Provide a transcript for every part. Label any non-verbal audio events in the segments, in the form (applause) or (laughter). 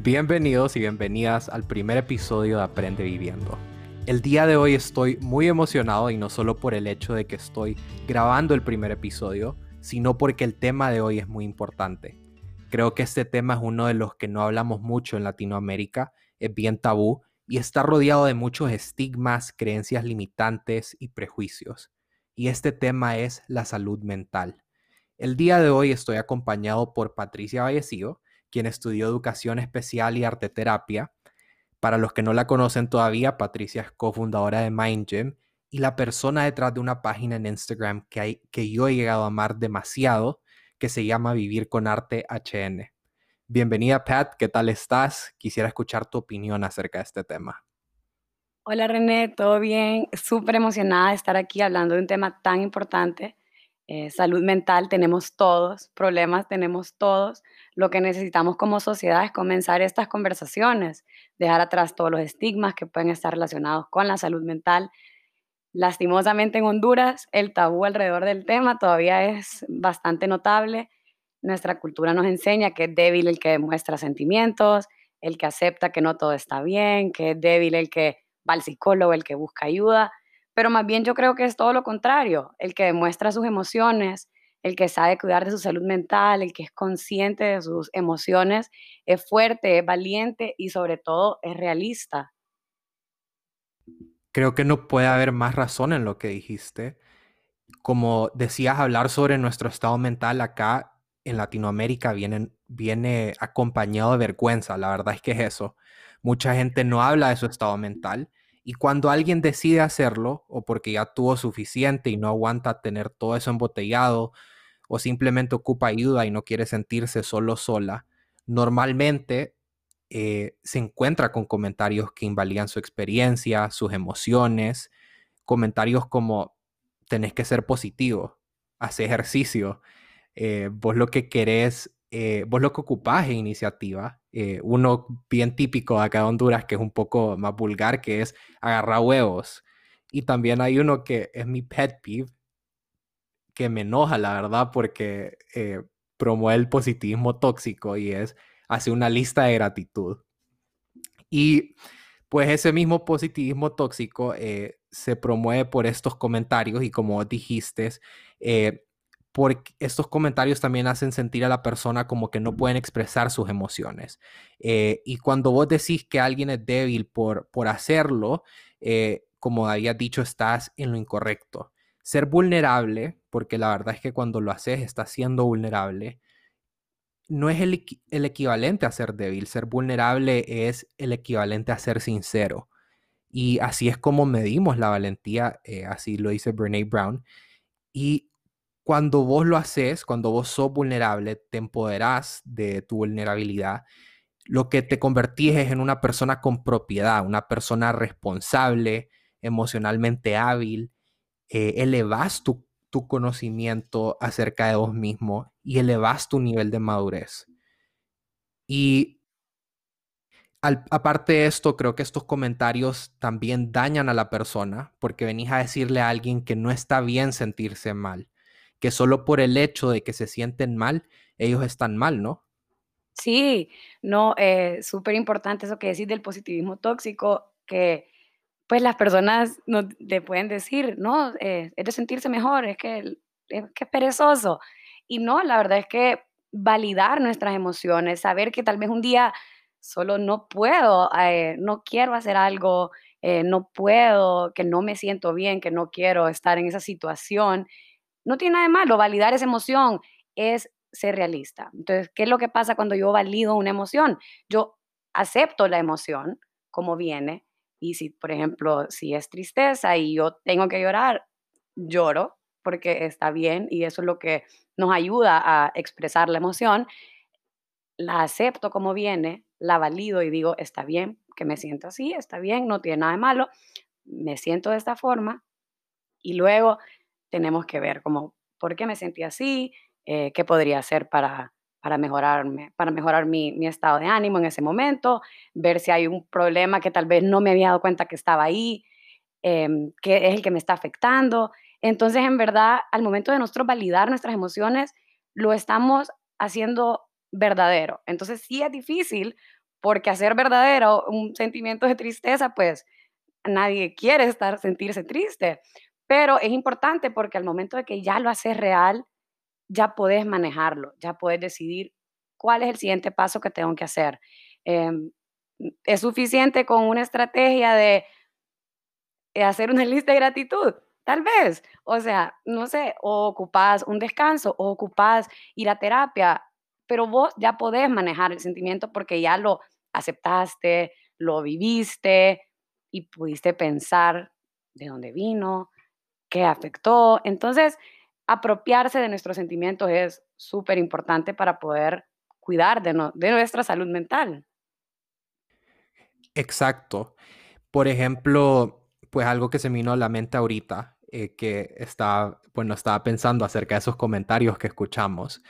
Bienvenidos y bienvenidas al primer episodio de Aprende Viviendo. El día de hoy estoy muy emocionado y no solo por el hecho de que estoy grabando el primer episodio, sino porque el tema de hoy es muy importante. Creo que este tema es uno de los que no hablamos mucho en Latinoamérica, es bien tabú y está rodeado de muchos estigmas, creencias limitantes y prejuicios. Y este tema es la salud mental. El día de hoy estoy acompañado por Patricia Vallecillo, quien estudió educación especial y arteterapia. Para los que no la conocen todavía, Patricia es cofundadora de MindGym y la persona detrás de una página en Instagram que, que yo he llegado a amar demasiado, que se llama Vivir con Arte HN. Bienvenida Pat, ¿qué tal estás? Quisiera escuchar tu opinión acerca de este tema. Hola René, ¿todo bien? Súper emocionada de estar aquí hablando de un tema tan importante. Eh, salud mental tenemos todos, problemas tenemos todos, lo que necesitamos como sociedad es comenzar estas conversaciones, dejar atrás todos los estigmas que pueden estar relacionados con la salud mental. Lastimosamente en Honduras el tabú alrededor del tema todavía es bastante notable. Nuestra cultura nos enseña que es débil el que demuestra sentimientos, el que acepta que no todo está bien, que es débil el que va al psicólogo, el que busca ayuda, pero más bien yo creo que es todo lo contrario, el que demuestra sus emociones, el que sabe cuidar de su salud mental, el que es consciente de sus emociones, es fuerte, es valiente y sobre todo es realista. Creo que no puede haber más razón en lo que dijiste. Como decías, hablar sobre nuestro estado mental acá en Latinoamérica viene, viene acompañado de vergüenza. La verdad es que es eso. Mucha gente no habla de su estado mental y cuando alguien decide hacerlo, o porque ya tuvo suficiente y no aguanta tener todo eso embotellado, o simplemente ocupa ayuda y no quiere sentirse solo sola, normalmente eh, se encuentra con comentarios que invalidan su experiencia, sus emociones, comentarios como tenés que ser positivo, haz ejercicio, eh, vos lo que querés eh, vos lo que ocupás en iniciativa, eh, uno bien típico acá de Honduras, que es un poco más vulgar, que es agarrar huevos. Y también hay uno que es mi pet peeve, que me enoja, la verdad, porque eh, promueve el positivismo tóxico y es hace una lista de gratitud. Y pues ese mismo positivismo tóxico se promueve por estos comentarios y como dijiste, porque estos comentarios también hacen sentir a la persona como que no pueden expresar sus emociones. Eh, y cuando vos decís que alguien es débil por, por hacerlo, eh, como había dicho, estás en lo incorrecto. Ser vulnerable, porque la verdad es que cuando lo haces estás siendo vulnerable, no es el, equivalente a ser débil. Ser vulnerable es el equivalente a ser sincero. Y así es como medimos la valentía, eh, así lo dice Brene Brown. Y cuando vos lo haces, cuando vos sos vulnerable, te empoderás de tu vulnerabilidad, lo que te convertís es en una persona con propiedad, una persona responsable, emocionalmente hábil, eh, elevas tu, conocimiento acerca de vos mismo y elevas tu nivel de madurez. Y aparte de esto, creo que estos comentarios también dañan a la persona porque venís a decirle a alguien que no está bien sentirse mal que solo por el hecho de que se sienten mal, ellos están mal, ¿no? Sí, no, eh, súper importante eso que decís del positivismo tóxico, que pues las personas no, le pueden decir, no, eh, es de sentirse mejor, es que, es perezoso. Y no, la verdad es que validar nuestras emociones, saber que tal vez un día solo no puedo, eh, no quiero hacer algo, no puedo, que no me siento bien, que no quiero estar en esa situación no tiene nada de malo, validar esa emoción es ser realista. Entonces, ¿qué es lo que pasa cuando yo valido una emoción? Yo acepto la emoción como viene y si, por ejemplo, si es tristeza y yo tengo que llorar, lloro porque está bien y eso es lo que nos ayuda a expresar la emoción. La acepto como viene, la valido y digo, está bien que me siento así, está bien, no tiene nada de malo, me siento de esta forma y luego tenemos que ver como por qué me sentí así, eh, qué podría hacer para, para mejorarme, para mejorar mi, mi, estado de ánimo en ese momento, ver si hay un problema que tal vez no me había dado cuenta que estaba ahí, eh, que es el que me está afectando. Entonces, en verdad, al momento de nosotros validar nuestras emociones, lo estamos haciendo verdadero. Entonces, sí es difícil porque hacer verdadero un sentimiento de tristeza, pues nadie quiere estar, sentirse triste, pero es importante porque al momento de que ya lo haces real, ya puedes manejarlo, ya puedes decidir cuál es el siguiente paso que tengo que hacer. Em, es suficiente con una estrategia de hacer una (laughs) lista de gratitud, tal vez. O sea, no sé, o ocupás un descanso, o ocupás ir a terapia, pero vos ya podés manejar el sentimiento porque ya lo aceptaste, lo viviste y pudiste pensar de dónde vino, qué afectó. Entonces, apropiarse de nuestros sentimientos es súper importante para poder cuidar de, de nuestra salud mental. Exacto. Por ejemplo, pues algo que se me vino a la mente ahorita, eh, que estaba, estaba pensando acerca de esos comentarios que escuchamos.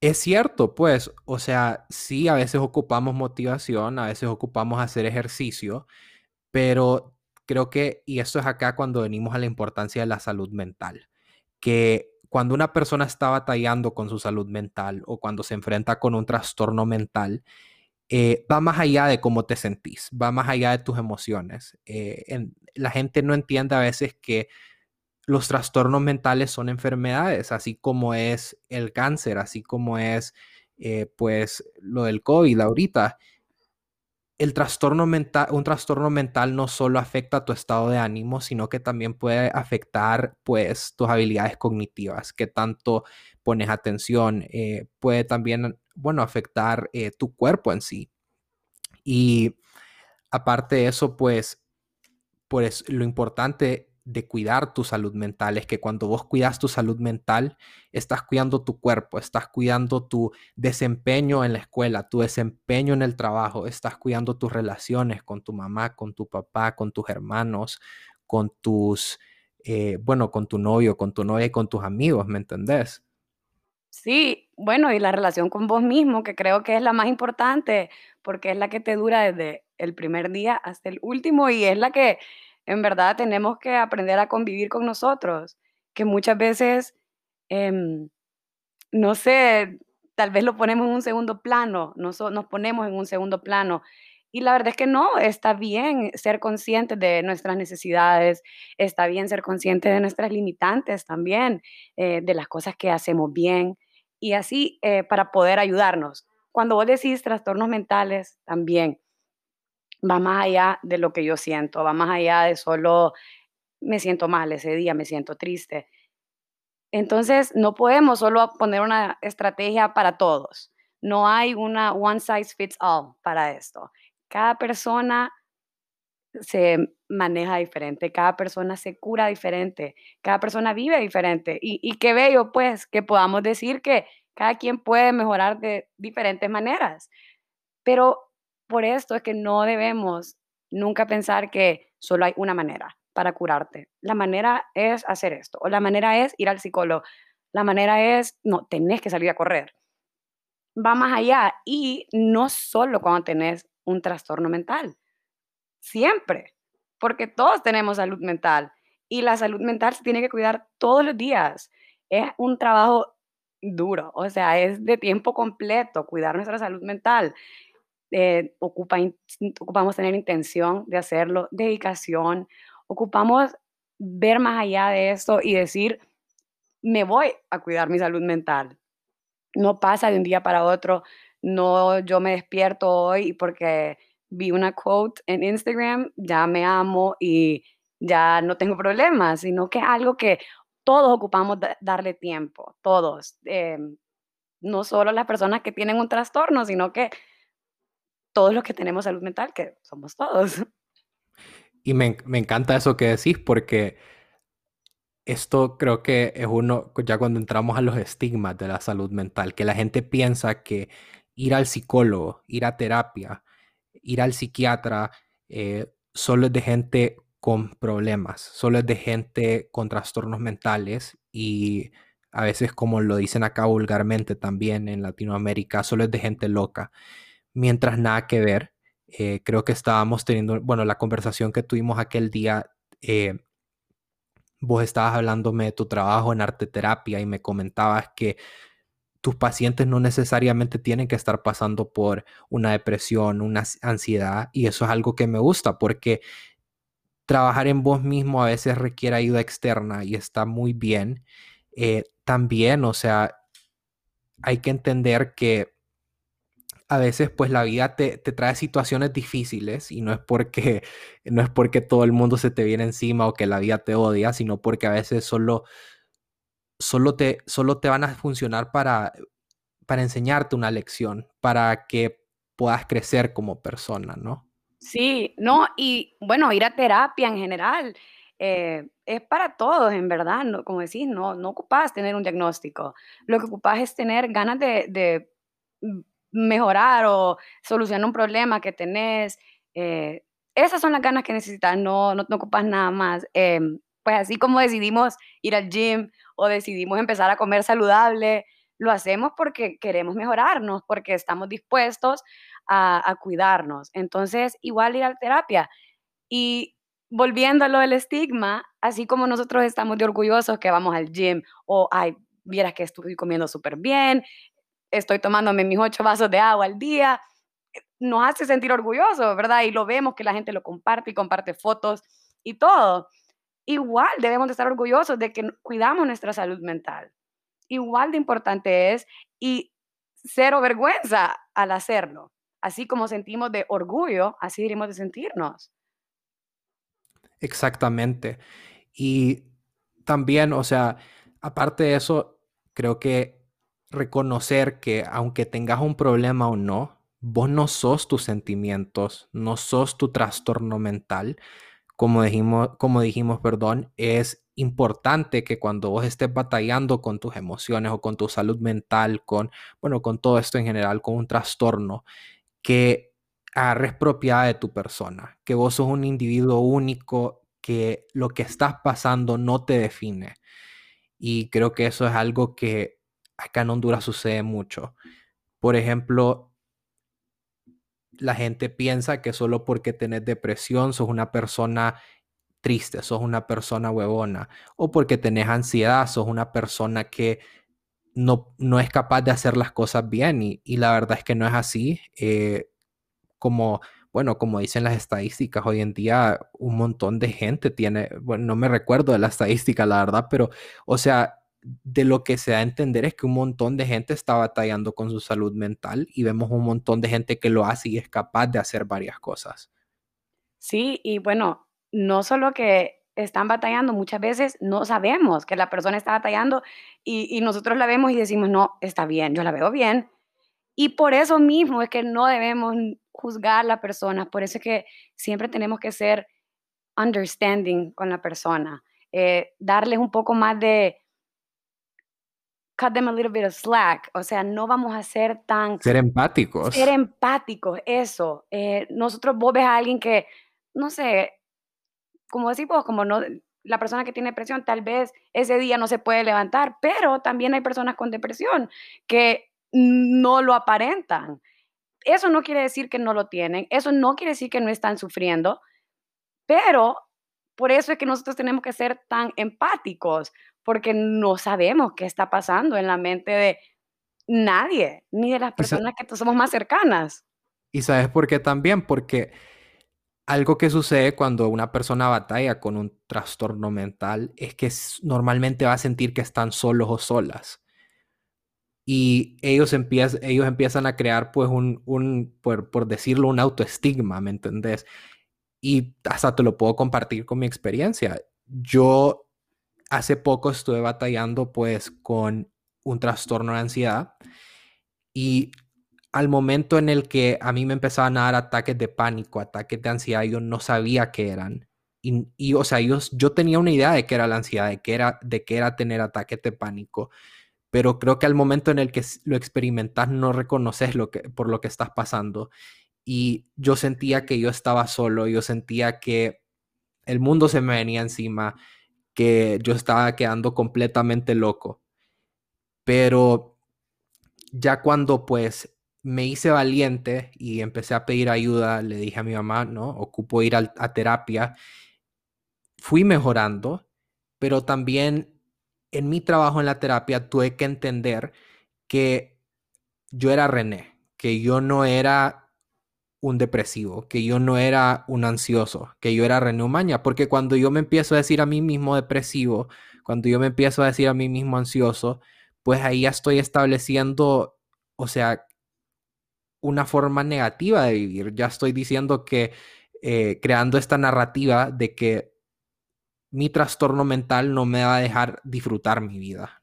Es cierto, pues, o sea, sí, a veces ocupamos motivación, a veces ocupamos hacer ejercicio, pero creo que, y eso es acá cuando venimos a la importancia de la salud mental, que cuando una persona está batallando con su salud mental o cuando se enfrenta con un trastorno mental, eh, va más allá de cómo te sentís, va más allá de tus emociones. Eh, la gente no entiende a veces que los trastornos mentales son enfermedades, así como es el cáncer, así como es eh, pues lo del COVID ahorita. El trastorno mental, un trastorno mental no solo afecta tu estado de ánimo, sino que también puede afectar pues tus habilidades cognitivas, que tanto pones atención, puede también bueno, afectar eh, tu cuerpo en sí. Y aparte de eso, pues, pues lo importante de cuidar tu salud mental es que cuando vos cuidas tu salud mental, estás cuidando tu cuerpo, estás cuidando tu desempeño en la escuela, tu desempeño en el trabajo, estás cuidando tus relaciones con tu mamá, con tu papá, con tus hermanos, con tus, eh, bueno, con tu novio, con tu novia y con tus amigos, ¿me entendés? Sí, bueno, y la relación con vos mismo, que creo que es la más importante, porque es la que te dura desde el primer día hasta el último y es la que en verdad tenemos que aprender a convivir con nosotros, que muchas veces, em, no sé, tal vez lo ponemos en un segundo plano, nos, ponemos en un segundo plano. Y la verdad es que no, está bien ser conscientes de nuestras necesidades, está bien ser conscientes de nuestras limitantes también, eh, de las cosas que hacemos bien, y así eh, para poder ayudarnos. Cuando vos decís trastornos mentales, también va más allá de lo que yo siento, va más allá de solo me siento mal ese día, me siento triste. Entonces, no podemos solo poner una estrategia para todos. No hay una one size fits all para esto. Cada persona se maneja diferente, cada persona se cura diferente, cada persona vive diferente. Y, y qué bello, pues, que podamos decir que cada quien puede mejorar de diferentes maneras. Pero por esto es que no debemos nunca pensar que solo hay una manera para curarte. La manera es hacer esto, o la manera es ir al psicólogo, la manera es, no, tenés que salir a correr. Va más allá y no solo cuando tenés un trastorno mental siempre, porque todos tenemos salud mental y la salud mental se tiene que cuidar todos los días. Es un trabajo duro, o sea, es de tiempo completo cuidar nuestra salud mental. Eh, ocupa, ocupamos tener intención de hacerlo, dedicación, ocupamos ver más allá de esto y decir, me voy a cuidar mi salud mental. No pasa de un día para otro, no yo me despierto hoy porque vi una quote en Instagram, ya me amo y ya no tengo problemas, sino que es algo que todos ocupamos darle tiempo, todos. Em, no solo las personas que tienen un trastorno, sino que todos los que tenemos salud mental, que somos todos. (laughs) Y me, encanta eso que decís porque esto creo que es uno, ya cuando entramos a los estigmas de la salud mental, que la gente piensa que ir al psicólogo, ir a terapia, ir al psiquiatra eh, solo es de gente con problemas, solo es de gente con trastornos mentales y a veces como lo dicen acá vulgarmente también en Latinoamérica, solo es de gente loca, mientras nada que ver. Eh, creo que estábamos teniendo, bueno, la conversación que tuvimos aquel día, eh, vos estabas hablándome de tu trabajo en arte terapia y me comentabas que tus pacientes no necesariamente tienen que estar pasando por una depresión, una ansiedad, y eso es algo que me gusta porque trabajar en vos mismo a veces requiere ayuda externa y está muy bien. Eh, también, o sea, hay que entender que a veces pues la vida te, trae situaciones difíciles y no es porque (laughs) no es porque todo el mundo se te viene encima o que la vida te odia, sino porque a veces solo solo te, solo te van a funcionar para, para enseñarte una lección, para que puedas crecer como persona, ¿no? Sí, no, y bueno, ir a terapia en general eh, es para todos, en verdad, no, como decís, no, no ocupas tener un diagnóstico, lo que ocupas es tener ganas de, mejorar o solucionar un problema que tenés. Eh, esas son las ganas que necesitas, no, no, ocupas nada más. Em, pues así como decidimos ir al gym o decidimos empezar a comer saludable, lo hacemos porque queremos mejorarnos, porque estamos dispuestos a, cuidarnos. Entonces, igual ir a terapia. Y volviendo a lo del estigma, así como nosotros estamos de orgullosos que vamos al gym o, ay, vieras que estoy comiendo súper bien, estoy tomándome mis ocho vasos de agua al día, nos hace sentir orgullosos, ¿verdad? Y lo vemos que la gente lo comparte y comparte fotos y todo. Igual debemos de estar orgullosos de que cuidamos nuestra salud mental. Igual de importante es y cero vergüenza al hacerlo. Así como sentimos de orgullo, así diremos de sentirnos. Exactamente. Y también, o sea, aparte de eso, creo que reconocer que aunque tengas un problema o no, vos no sos tus sentimientos, no sos tu trastorno mental, como dijimos, como dijimos, perdón, es importante que cuando vos estés batallando con tus emociones o con tu salud mental, con, bueno, con todo esto en general, con un trastorno, que agarres propiedad de tu persona, que vos sos un individuo único, que lo que estás pasando no te define. Y creo que eso es algo que acá en Honduras sucede mucho. Por ejemplo, la gente piensa que solo porque tenés depresión sos una persona triste, sos una persona huevona, o porque tenés ansiedad, sos una persona que no, no es capaz de hacer las cosas bien y, la verdad es que no es así. Eh, como, bueno, como dicen las estadísticas, hoy en día un montón de gente tiene, bueno, no me recuerdo de la estadística, la verdad, pero, o sea, de lo que se da a entender es que un montón de gente está batallando con su salud mental y vemos un montón de gente que lo hace y es capaz de hacer varias cosas. Sí, y bueno, no solo que están batallando, muchas veces no sabemos que la persona está batallando y, nosotros la vemos y decimos, no, está bien, yo la veo bien. Y por eso mismo es que no debemos juzgar a la persona, por eso es que siempre tenemos que ser understanding con la persona, eh, darles un poco más de, cut them a little bit of slack, o sea, no vamos a ser tan... Ser empáticos. Ser empáticos, eso. Eh, nosotros vos ves a alguien que, no sé, como decimos, como no, la persona que tiene depresión tal vez ese día no se puede levantar, pero también hay personas con depresión que no lo aparentan. Eso no quiere decir que no lo tienen, eso no quiere decir que no están sufriendo, pero por eso es que nosotros tenemos que ser tan empáticos, porque no sabemos qué está pasando en la mente de nadie, ni de las personas que somos más cercanas. Y sabes por qué también, porque algo que sucede cuando una persona batalla con un trastorno mental es que normalmente va a sentir que están solos o solas. Y ellos, ellos empiezan a crear, pues, un, un por, por, decirlo, un autoestigma, ¿me entendés? Y hasta te lo puedo compartir con mi experiencia. Yo hace poco estuve batallando pues con un trastorno de ansiedad y al momento en el que a mí me empezaban a dar ataques de pánico, ataques de ansiedad, yo no sabía qué eran. Y, o sea, yo, yo tenía una idea de qué era la ansiedad, de qué era, de qué era tener ataques de pánico, pero creo que al momento en el que lo experimentas no reconoces lo que, por lo que estás pasando. Y yo sentía que yo estaba solo, yo sentía que el mundo se me venía encima, que yo estaba quedando completamente loco. Pero ya cuando pues me hice valiente y empecé a pedir ayuda, le dije a mi mamá, ¿no? Ocupo ir a, a terapia. Fui mejorando, pero también en mi trabajo en la terapia tuve que entender que yo era René, que yo no era un depresivo, que yo no era un ansioso, que yo era René Umaña, porque cuando yo me empiezo a decir a mí mismo depresivo, cuando yo me empiezo a decir a mí mismo ansioso, pues ahí ya estoy estableciendo, o sea, una forma negativa de vivir. Ya estoy diciendo que eh, creando esta narrativa de que mi trastorno mental no me va a dejar disfrutar mi vida.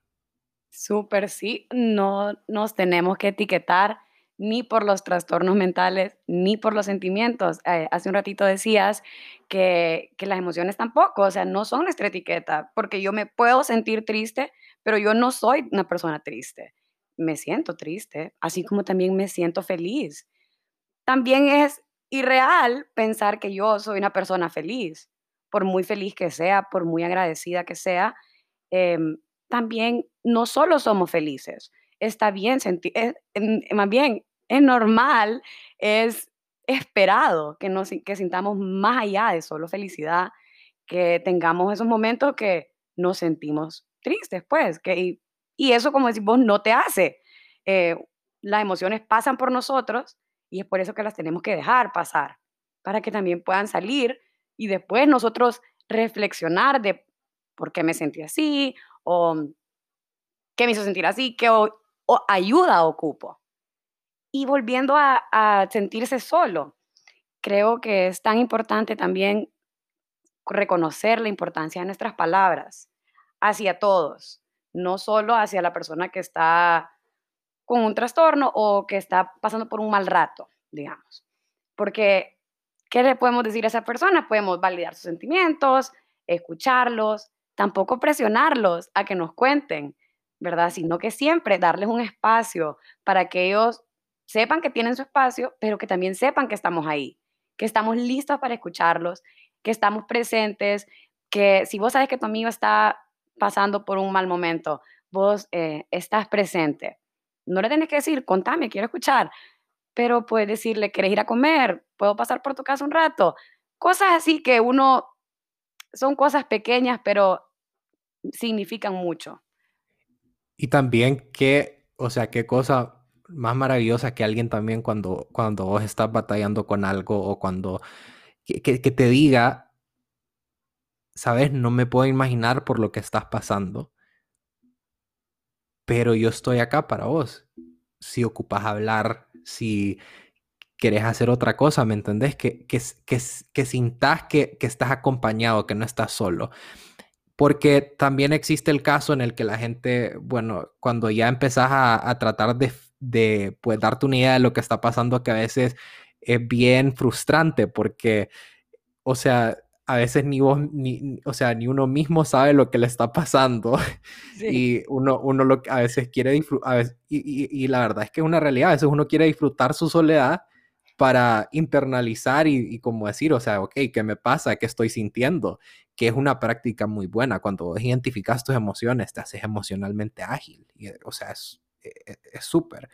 Súper, sí, no nos tenemos que etiquetar ni por los trastornos mentales, ni por los sentimientos. Eh, hace un ratito decías que, que, las emociones tampoco, o sea, no son nuestra etiqueta, porque yo me puedo sentir triste, pero yo no soy una persona triste. Me siento triste, así como también me siento feliz. También es irreal pensar que yo soy una persona feliz, por muy feliz que sea, por muy agradecida que sea. Em, también no solo somos felices, está bien sentir, más bien es normal, es esperado que, nos, que sintamos más allá de solo felicidad, que tengamos esos momentos que nos sentimos tristes, pues, que, y, eso, como decís vos, no te hace. Eh, las emociones pasan por nosotros y es por eso que las tenemos que dejar pasar, para que también puedan salir y después nosotros reflexionar de por qué me sentí así o qué me hizo sentir así, qué o ayuda ocupo. Y volviendo a, sentirse solo, creo que es tan importante también reconocer la importancia de nuestras palabras hacia todos, no solo hacia la persona que está con un trastorno o que está pasando por un mal rato, digamos. Porque, ¿qué le podemos decir a esa persona? Podemos validar sus sentimientos, escucharlos, tampoco presionarlos a que nos cuenten, ¿verdad? Sino que siempre darles un espacio para que ellos sepan que tienen su espacio, pero que también sepan que estamos ahí, que estamos listos para escucharlos, que estamos presentes, que si vos sabes que tu amigo está pasando por un mal momento, vos eh, estás presente. No le tienes que decir, contame, quiero escuchar, pero puedes decirle, ¿quieres ir a comer? ¿Puedo pasar por tu casa un rato? Cosas así que uno, son cosas pequeñas, pero significan mucho. Y también qué, o sea, qué cosa más maravillosa que alguien también cuando, cuando vos estás batallando con algo o cuando que, que, te diga, sabes, no me puedo imaginar por lo que estás pasando, pero yo estoy acá para vos. Si ocupas hablar, si querés hacer otra cosa, ¿me entendés? Que, que, que, que sintas que, que estás acompañado, que no estás solo porque también existe el caso en el que la gente, bueno, cuando ya empezás a, tratar de, de pues, darte una idea de lo que está pasando, que a veces es bien frustrante porque, o sea, a veces ni vos, ni, o sea, ni uno mismo sabe lo que le está pasando (laughs) y uno, uno lo, a veces quiere disfrutar, y, y, la verdad es que es una realidad, a veces uno quiere disfrutar su soledad para internalizar y, y, como decir, o sea, ok, ¿qué me pasa? ¿Qué estoy sintiendo? Que es una práctica muy buena. Cuando identificas tus emociones, te haces emocionalmente ágil. Y, o sea, es súper.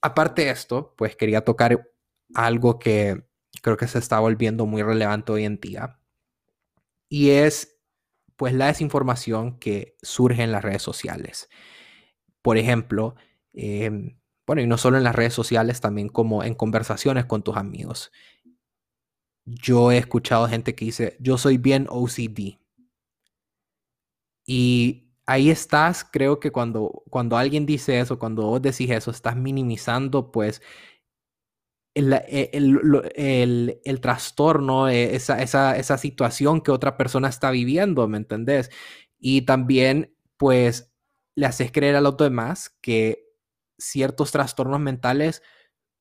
Aparte de esto, pues quería tocar algo que creo que se está volviendo muy relevante hoy en día. Y es, pues, la desinformación que surge en las redes sociales. Por ejemplo, eh, bueno, y no solo en las redes sociales, también como en conversaciones con tus amigos. Yo he escuchado gente que dice, yo soy bien OCD. Y ahí estás, creo que cuando, cuando alguien dice eso, cuando vos decís eso, estás minimizando pues el, e, el, el, trastorno, eh, esa, esa, esa situación que otra persona está viviendo, ¿me entendés? Y también pues le haces creer a los demás que ciertos trastornos mentales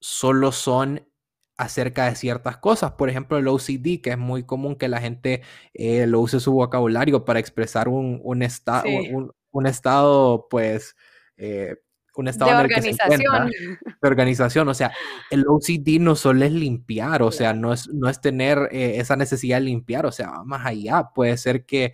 solo son acerca de ciertas cosas. Por ejemplo, el OCD, que es muy común que la gente eh, lo use su vocabulario para expresar un, un, un, estado, pues, eh, un estado de organización. de organización. O sea, el OCD no solo es limpiar, o sea, no es, no es tener eh, esa necesidad de limpiar, o sea, va más allá. Puede ser que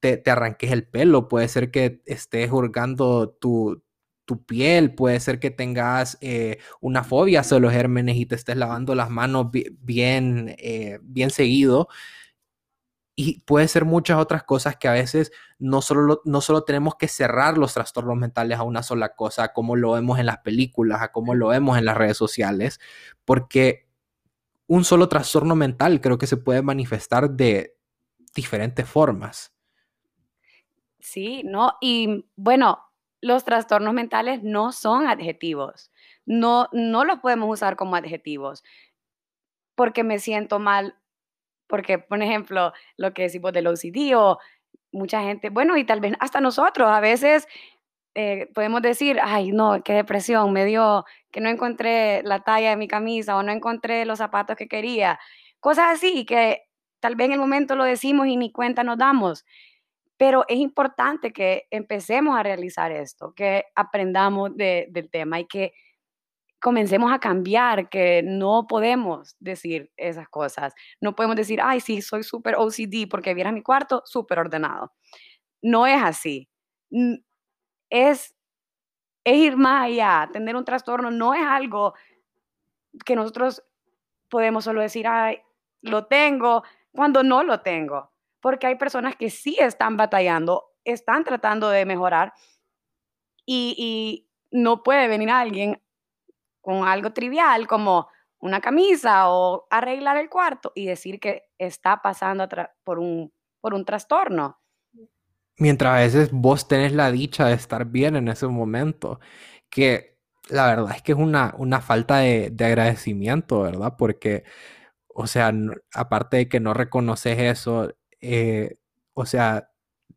te, te, arranques el pelo, puede ser que estés hurgando tu, tu piel, puede ser que tengas eh, una fobia hacia los gérmenes y te estés lavando las manos bien, eh, bien seguido. y puede ser muchas otras cosas que a veces no solo, no solo tenemos que cerrar los trastornos mentales a una sola cosa, como lo vemos en las películas, a como lo vemos en las redes sociales, porque un solo trastorno mental creo que se puede manifestar de diferentes formas. Sí, no, y bueno, los trastornos mentales no son adjetivos, no, no los podemos usar como adjetivos, porque me siento mal porque, por ejemplo, lo que decimos del OCD o mucha gente, bueno, y tal vez hasta nosotros, a veces eh, podemos decir, ay, no, qué depresión, me dio que no encontré la talla de mi camisa o no encontré los zapatos que quería. Cosas así que tal vez en el momento lo decimos y ni cuenta nos damos. Pero es importante que empecemos a realizar esto, que aprendamos del tema y que comencemos a cambiar, que no podemos decir esas cosas. No podemos decir, ay, sí, soy súper OCD porque vieras mi cuarto súper ordenado. No es así. Es, es ir más allá. Tener un trastorno no es algo que nosotros podemos solo decir, ay, lo tengo, cuando no lo tengo. Porque hay personas que sí están batallando, están tratando de mejorar y, no puede venir alguien con algo trivial como una camisa o arreglar el cuarto y decir que está pasando por un, por un trastorno. Mientras a veces vos tenés la dicha de estar bien en ese momento, que la verdad es que es una, una falta de, de agradecimiento, ¿verdad? Porque, o sea, aparte de que no reconoces eso, eh, o sea,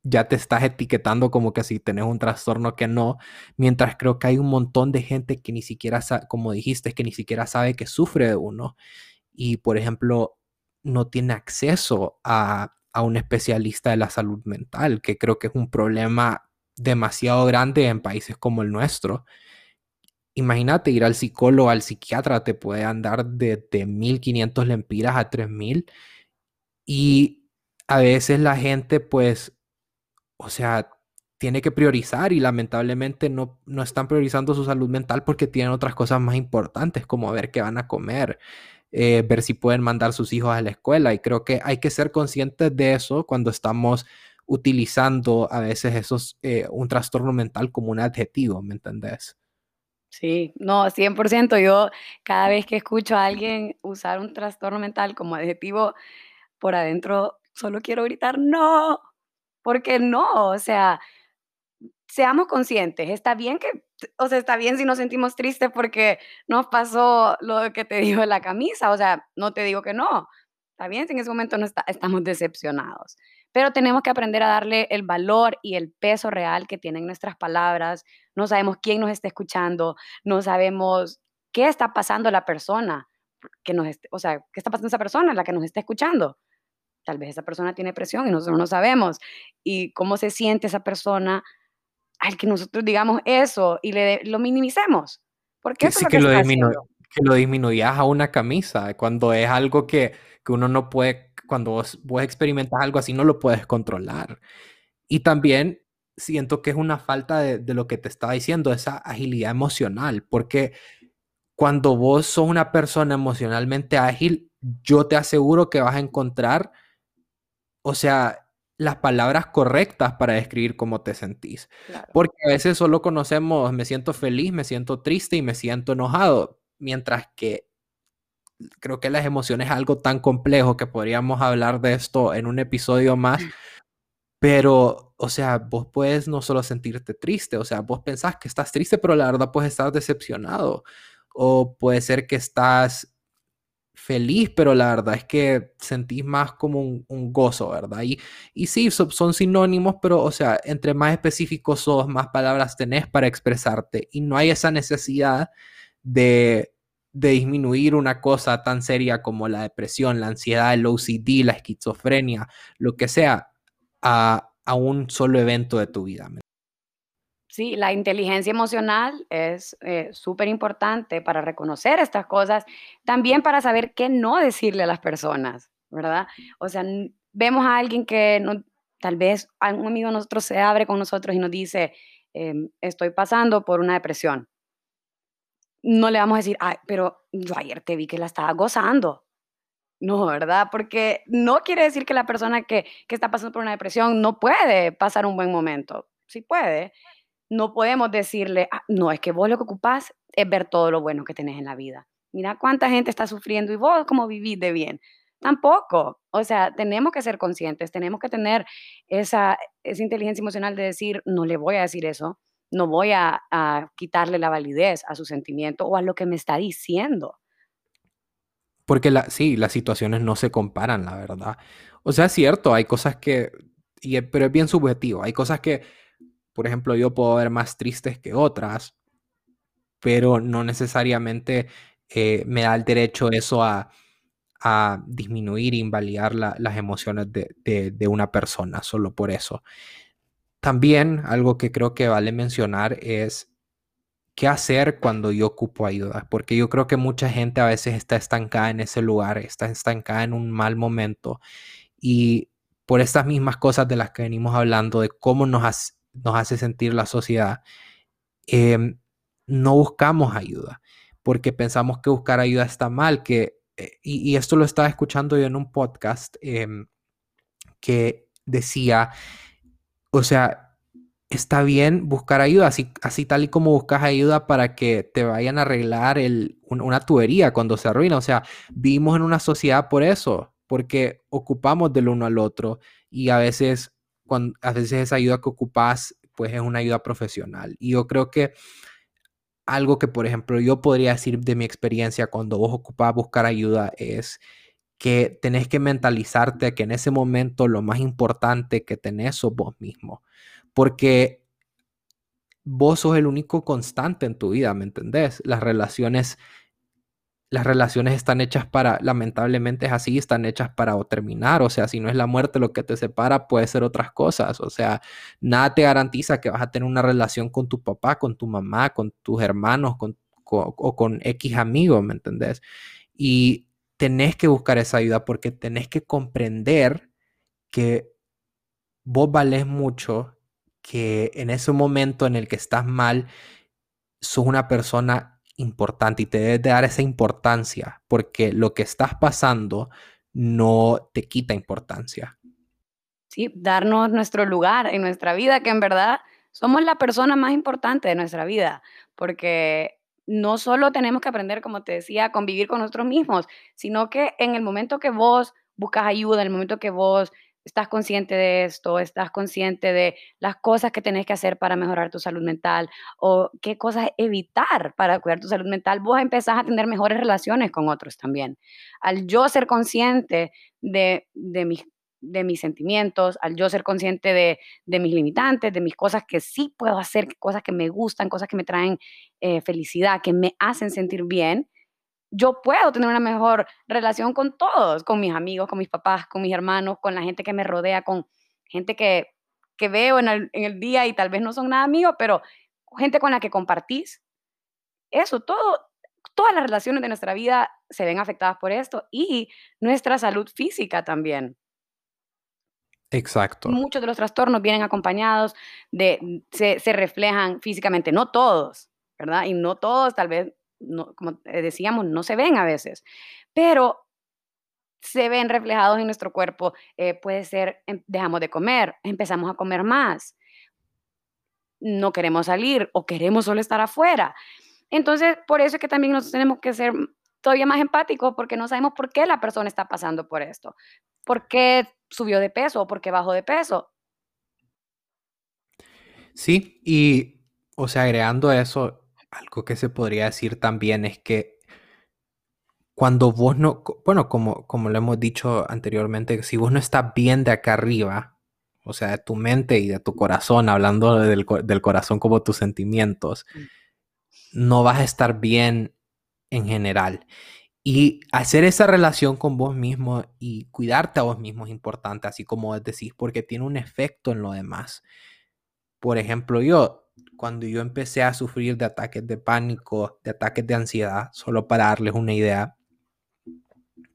ya te estás etiquetando como que si tenés un trastorno que no, mientras creo que hay un montón de gente que ni siquiera, como dijiste, que ni siquiera sabe que sufre de uno y, por ejemplo, no tiene acceso a, a un especialista de la salud mental, que creo que es un problema demasiado grande en países como el nuestro. Imagínate ir al psicólogo, al psiquiatra, te puede andar de, de 1.500 lempiras a 3.000 y a veces la gente pues o sea, tiene que priorizar y lamentablemente no, no están priorizando su salud mental porque tienen otras cosas más importantes como ver qué van a comer, eh, ver si pueden mandar sus hijos a la escuela. Y creo que hay que ser conscientes de eso cuando estamos utilizando a veces esos, eh, un trastorno mental como un adjetivo, ¿me entendés? Sí, no, 100%. Yo cada vez que escucho a alguien usar un trastorno mental como adjetivo, por adentro solo quiero gritar, no, porque no, o sea, seamos conscientes, está bien que, o sea, está bien si nos sentimos tristes porque nos pasó lo que te dijo la camisa, o sea, no te digo que no, está bien si en ese momento no estamos decepcionados, pero tenemos que aprender a darle el valor y el peso real que tienen nuestras palabras, no sabemos quién nos está escuchando, no sabemos qué está pasando la persona que nos, o sea, qué está pasando esa persona, la que nos está escuchando tal vez esa persona tiene presión y nosotros no sabemos. Y cómo se siente esa persona al que nosotros digamos eso y le, lo minimicemos. Porque eso es lo que, lo que lo disminuyas a una camisa, cuando es algo que, que uno no puede, cuando vos, vos, experimentas algo así, no lo puedes controlar. Y también siento que es una falta de, de lo que te estaba diciendo, esa agilidad emocional, porque cuando vos sos una persona emocionalmente ágil, yo te aseguro que vas a encontrar o sea, las palabras correctas para describir cómo te sentís. Porque a veces solo conocemos me siento feliz, me siento triste y me siento enojado, mientras que creo que las emociones es algo tan complejo que podríamos hablar de esto en un episodio más. Pero, o sea, vos puedes no solo sentirte triste, o sea, vos pensás que estás triste, pero la verdad puedes estar decepcionado. O puede ser que estás feliz, pero la verdad es que sentís más como un, gozo, ¿verdad? Y, y sí, son, sinónimos, pero, o sea, entre más específicos sos, más palabras tenés para expresarte y no hay esa necesidad de, de disminuir una cosa tan seria como la depresión, la ansiedad, el OCD, la esquizofrenia, lo que sea, a, a un solo evento de tu vida. Sí, la inteligencia emocional es eh, súper importante para reconocer estas cosas, también para saber qué no decirle a las personas, ¿verdad? O sea, vemos a alguien que no, tal vez un amigo de nosotros se abre con nosotros y nos dice, em, estoy pasando por una depresión. No le vamos a decir, Ay, pero yo ayer te vi que la estaba gozando. No, ¿verdad? Porque no quiere decir que la persona que, que está pasando por una depresión no puede pasar un buen momento. Sí puede. No podemos decirle, ah, no, es que vos lo que ocupás es ver todo lo bueno que tenés en la vida. Mira cuánta gente está sufriendo y vos cómo vivís de bien. Tampoco. O sea, tenemos que ser conscientes, tenemos que tener esa, esa inteligencia emocional de decir, no le voy a decir eso, no voy a, a quitarle la validez a su sentimiento o a lo que me está diciendo. Porque la, sí, las situaciones no se comparan, la verdad. O sea, es cierto, hay cosas que, y, pero es bien subjetivo. Hay cosas que, por ejemplo, yo puedo ver más tristes que otras, pero no necesariamente eh, me da el derecho eso a, a disminuir, invalidar las emociones de, una persona, solo por eso. También algo que creo que vale mencionar es qué hacer cuando yo ocupo ayuda, porque yo creo que mucha gente a veces está estancada en ese lugar, está estancada en un mal momento y por estas mismas cosas de las que venimos hablando, de cómo nos, nos hace sentir la sociedad, eh, no buscamos ayuda, porque pensamos que buscar ayuda está mal, que, eh, y, esto lo estaba escuchando yo en un podcast eh, que decía, o sea, está bien buscar ayuda, así, así tal y como buscas ayuda para que te vayan a arreglar el, una tubería cuando se arruina. O sea, vivimos en una sociedad por eso, porque ocupamos del uno al otro y a veces, cuando, a veces esa ayuda que ocupas, pues es una ayuda profesional. Y yo creo que algo que, por ejemplo, yo podría decir de mi experiencia cuando vos ocupás buscar ayuda es que tenés que mentalizarte que en ese momento lo más importante que tenés sos vos mismo porque vos sos el único constante en tu vida, ¿me entendés? Las relaciones, las relaciones están hechas para, lamentablemente es así, están hechas para o terminar, o sea, si no es la muerte lo que te separa, puede ser otras cosas, o sea, nada te garantiza que vas a tener una relación con tu papá, con tu mamá, con tus hermanos, con, o con X amigos, ¿me entendés? Y tenés que buscar esa ayuda porque tenés que comprender que vos valés mucho que en ese momento en el que estás mal, sos una persona importante y te debes de dar esa importancia porque lo que estás pasando no te quita importancia. Sí, darnos nuestro lugar en nuestra vida, que en verdad somos la persona más importante de nuestra vida, porque no solo tenemos que aprender, como te decía, a convivir con nosotros mismos, sino que en el momento que vos buscas ayuda, en el momento que vos estás consciente de esto, estás consciente de las cosas que tenés que hacer para mejorar tu salud mental o qué cosas evitar para cuidar tu salud mental, vos empezás a tener mejores relaciones con otros también. Al yo ser consciente de, de mis de mis sentimientos, al yo ser consciente de, de, mis limitantes, de mis cosas que sí puedo hacer, cosas que me gustan, cosas que me traen eh, felicidad, que me hacen sentir bien, yo puedo tener una mejor relación con todos, con mis amigos, con mis papás, con mis hermanos, con la gente que me rodea, con gente que, que veo en el, en el día y tal vez no son nada mío, pero gente con la que compartís. Eso, todo, todas las relaciones de nuestra vida se ven afectadas por esto y nuestra salud física también. Exacto. Muchos de los trastornos vienen acompañados de, se, se reflejan físicamente, no todos, ¿verdad? Y no todos tal vez no, como decíamos, no se ven a veces, pero se ven reflejados en nuestro cuerpo. Eh, puede ser, em, dejamos de comer, empezamos a comer más, no queremos salir o queremos solo estar afuera. Entonces, por eso es que también nosotros tenemos que ser todavía más empáticos porque no sabemos por qué la persona está pasando por esto. ¿Por qué subió de peso o por qué bajó de peso? Sí, y, o sea, agregando eso, algo que se podría decir también es que cuando vos no, bueno, como, como lo hemos dicho anteriormente, si vos no estás bien de acá arriba, o sea, de tu mente y de tu corazón, hablando del, del corazón como tus sentimientos, mm. no vas a estar bien en general. Y hacer esa relación con vos mismo y cuidarte a vos mismo es importante, así como decís, porque tiene un efecto en lo demás. Por ejemplo, yo cuando yo empecé a sufrir de ataques de pánico, de ataques de ansiedad, solo para darles una idea,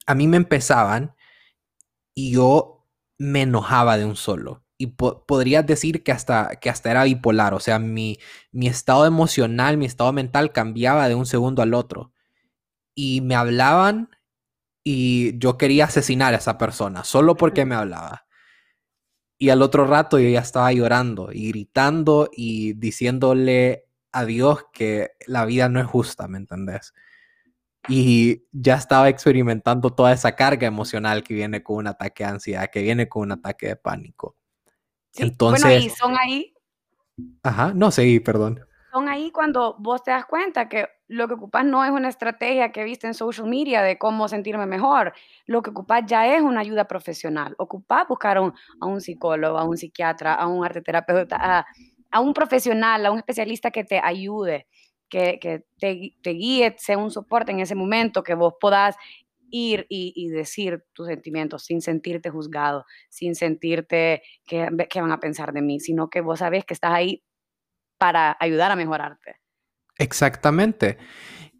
a mí me empezaban y yo me enojaba de un solo. Y po podrías decir que hasta, que hasta era bipolar, o sea, mi, mi estado emocional, mi estado mental cambiaba de un segundo al otro. Y me hablaban y yo quería asesinar a esa persona solo porque me hablaba. Y al otro rato yo ya estaba llorando y gritando y diciéndole a Dios que la vida no es justa, ¿me entendés? Y ya estaba experimentando toda esa carga emocional que viene con un ataque de ansiedad, que viene con un ataque de pánico. Entonces, bueno, y son ahí. Ajá, no, seguí, perdón. Son ahí cuando vos te das cuenta que lo que ocupas no es una estrategia que viste en social media de cómo sentirme mejor. Lo que ocupas ya es una ayuda profesional. Ocupas buscar a un, psicólogo, a un psiquiatra, a un arteterapeuta, a, un profesional, a un especialista que te ayude, que, te, guíe, sea un soporte en ese momento, que vos podás ir y, decir tus sentimientos sin sentirte juzgado, sin sentirte que, que van a pensar de mí, sino que vos sabés que estás ahí para ayudar a mejorarte. Exactamente.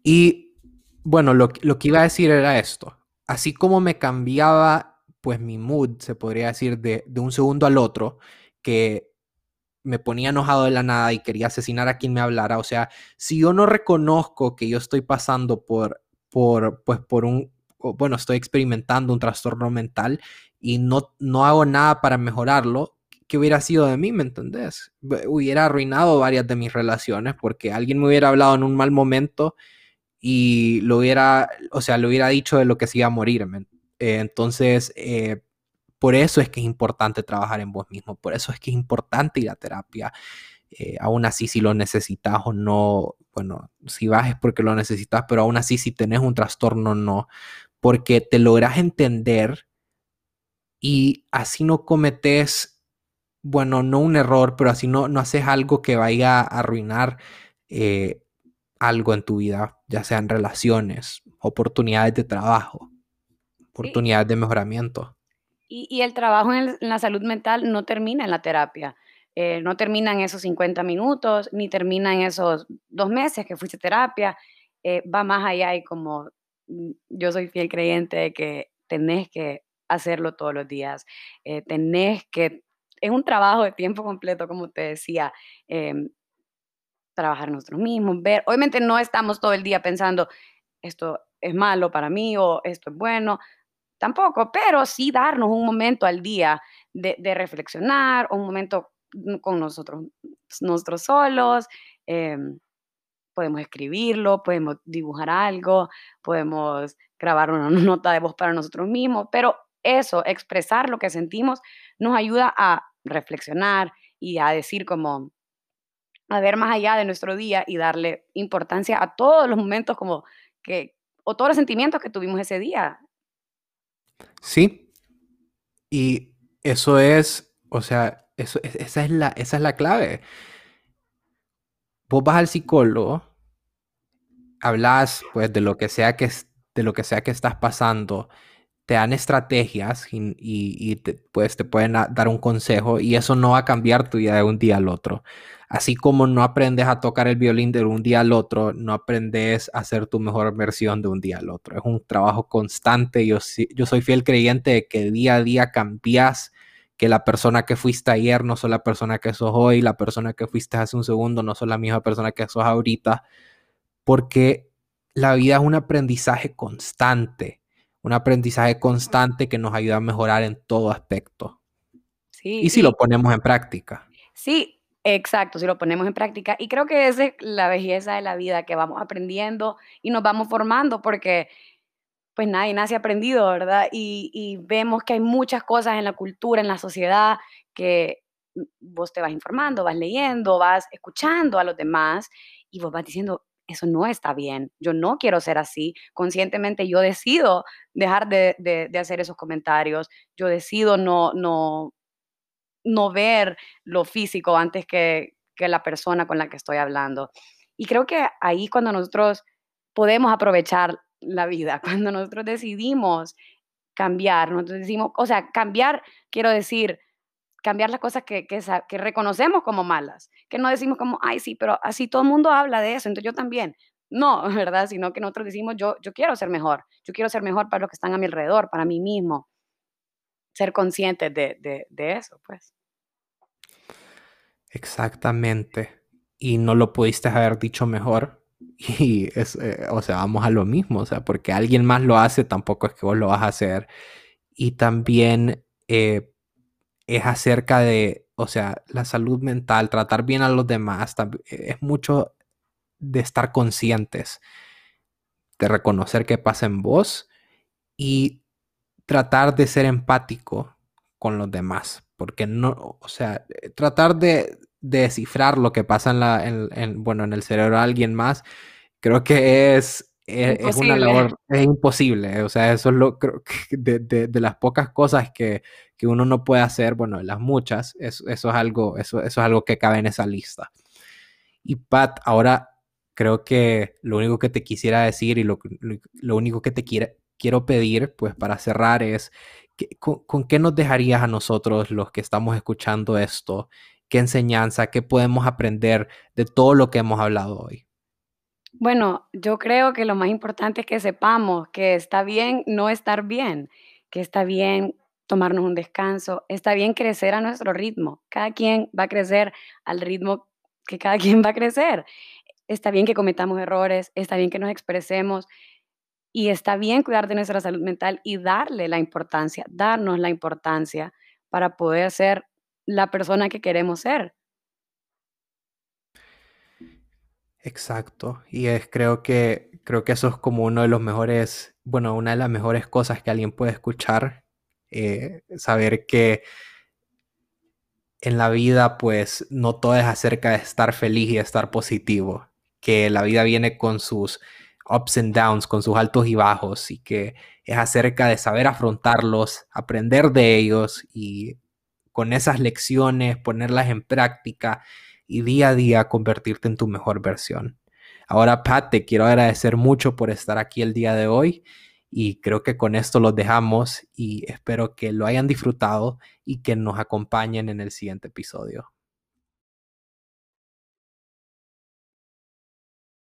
Y bueno, lo, lo, que iba a decir era esto. Así como me cambiaba, pues mi mood, se podría decir, de, de un segundo al otro, que me ponía enojado de la nada y quería asesinar a quien me hablara. O sea, si yo no reconozco que yo estoy pasando por, por, pues por un, bueno, estoy experimentando un trastorno mental y no, no hago nada para mejorarlo, ¿qué hubiera sido de mí? ¿Me entendés? Hubiera arruinado varias de mis relaciones porque alguien me hubiera hablado en un mal momento y lo hubiera, o sea, le hubiera dicho de lo que se iba a morir. Eh, entonces, eh, por eso es que es importante trabajar en vos mismo, por eso es que es importante ir a terapia. Eh, aún así, si lo necesitas o no, bueno, si vas es porque lo necesitas, pero aún así, si tenés un trastorno, no, porque te logras entender y así no cometes bueno, no un error, pero así no, no haces algo que vaya a arruinar eh, algo en tu vida, ya sean relaciones, oportunidades de trabajo, oportunidades de mejoramiento. Y, el trabajo en, la salud mental no termina en la terapia. Eh, no termina en esos 50 minutos, ni termina en esos dos meses que fuiste a terapia. Eh, va más allá y como mm, yo soy fiel creyente de que tenés que hacerlo todos los días, tenés que es un trabajo de tiempo completo, como te decía, em, trabajar nosotros mismos, ver, obviamente no estamos todo el día pensando, esto es malo para mí o esto es bueno, tampoco, pero sí darnos un momento al día de, reflexionar, un momento con nosotros, nosotros solos, em, podemos escribirlo, podemos dibujar algo, podemos grabar una (laughs) nota de voz para nosotros mismos, pero eso, expresar lo que sentimos, nos ayuda a reflexionar y a decir como, a ver más allá de nuestro día y darle importancia a todos los momentos como que, o todos los sentimientos que tuvimos ese día. Sí, y eso es, o sea, eso, esa, es la, esa es la clave. Vos vas al psicólogo, hablas pues de lo que sea que, de lo que, sea que estás pasando te dan estrategias y, te, pues te pueden dar un consejo y eso no va a cambiar tu vida de un día al otro. Así como no aprendes a tocar el violín de un día al otro, no aprendes a ser tu mejor versión de un día al otro. Es un trabajo constante. Yo, yo soy fiel creyente de que día a día cambias, que la persona que fuiste ayer no sos la persona que sos hoy, la persona que fuiste hace un segundo no sos la misma persona que sos ahorita, porque la vida es un aprendizaje constante un aprendizaje constante que nos ayuda a mejorar en todo aspecto. Sí, y si lo ponemos en práctica. Sí, exacto, si lo ponemos en práctica. Y creo que esa es la belleza de la vida, que vamos aprendiendo y nos vamos formando porque pues nadie nace aprendido, ¿verdad? Y, y vemos que hay muchas cosas en la cultura, en la sociedad, que vos te vas informando, vas leyendo, vas escuchando a los demás y vos vas diciendo, eso no está bien, yo no quiero ser así, conscientemente yo decido dejar de, hacer esos comentarios, yo decido no, no, no ver lo físico antes que, que la persona con la que estoy hablando. Y creo que ahí cuando nosotros podemos aprovechar la vida, (laughs) cuando nosotros decidimos cambiar, nosotros decimos, o sea, cambiar, quiero decir, cambiar las cosas que, que, reconocemos como malas, que no decimos como, ay, sí, pero así todo el mundo habla de eso, entonces yo también. No, (laughs) ¿verdad? Sino que nosotros decimos, yo, yo quiero ser mejor, yo quiero ser mejor para los que están a mi alrededor, para mí mismo. Ser conscientes de, de, de eso, pues. Exactamente. Y no lo pudiste haber dicho mejor. (laughs) Y es, eh, o sea, vamos a lo mismo, o sea, porque alguien más lo hace, tampoco es que vos lo vas a hacer. Y también eh, es acerca de, o sea, la salud mental, tratar bien a los demás, es mucho de estar conscientes, de reconocer qué pasa en vos y tratar de ser empático con los demás, porque no, o sea, tratar de, descifrar lo que pasa en, la, en, bueno, en el cerebro de alguien más, creo que es, eh, es, una labor, es imposible, o sea, eso es lo, creo que de, de, las pocas cosas que, que, uno no puede hacer, bueno, las muchas, eso, eso es algo, eso, eso es algo que cabe en esa lista. Y Pat, ahora creo que lo único que te quisiera decir y lo, lo único que te quiero pedir, pues para cerrar, es con, qué nos dejarías a nosotros los que estamos escuchando esto? ¿Qué enseñanza, qué podemos aprender de todo lo que hemos hablado hoy? Bueno, yo creo que lo más importante es que sepamos que está bien no estar bien, que está bien tomarnos un descanso, está bien crecer a nuestro ritmo. Cada quien va a crecer al ritmo que cada (laughs) quien va a crecer. Está bien que cometamos errores, está bien que nos expresemos, y está bien cuidar de nuestra salud mental y darle la importancia, darnos la importancia para poder ser la persona que queremos ser. Exacto. Y es, creo que, creo que eso es como uno de los mejores, bueno, una de las mejores cosas que alguien puede escuchar. Eh, saber que en la vida, pues, no todo es acerca de estar feliz y estar positivo. Que la vida viene con sus ups and downs, con sus altos y bajos, y que es acerca de saber afrontarlos, aprender de ellos y con esas lecciones ponerlas en práctica y día a día convertirte en tu mejor versión. Ahora, Pat, te quiero agradecer mucho por estar aquí el día de hoy y creo que con esto los dejamos y espero que lo hayan disfrutado y que nos acompañen en el siguiente episodio.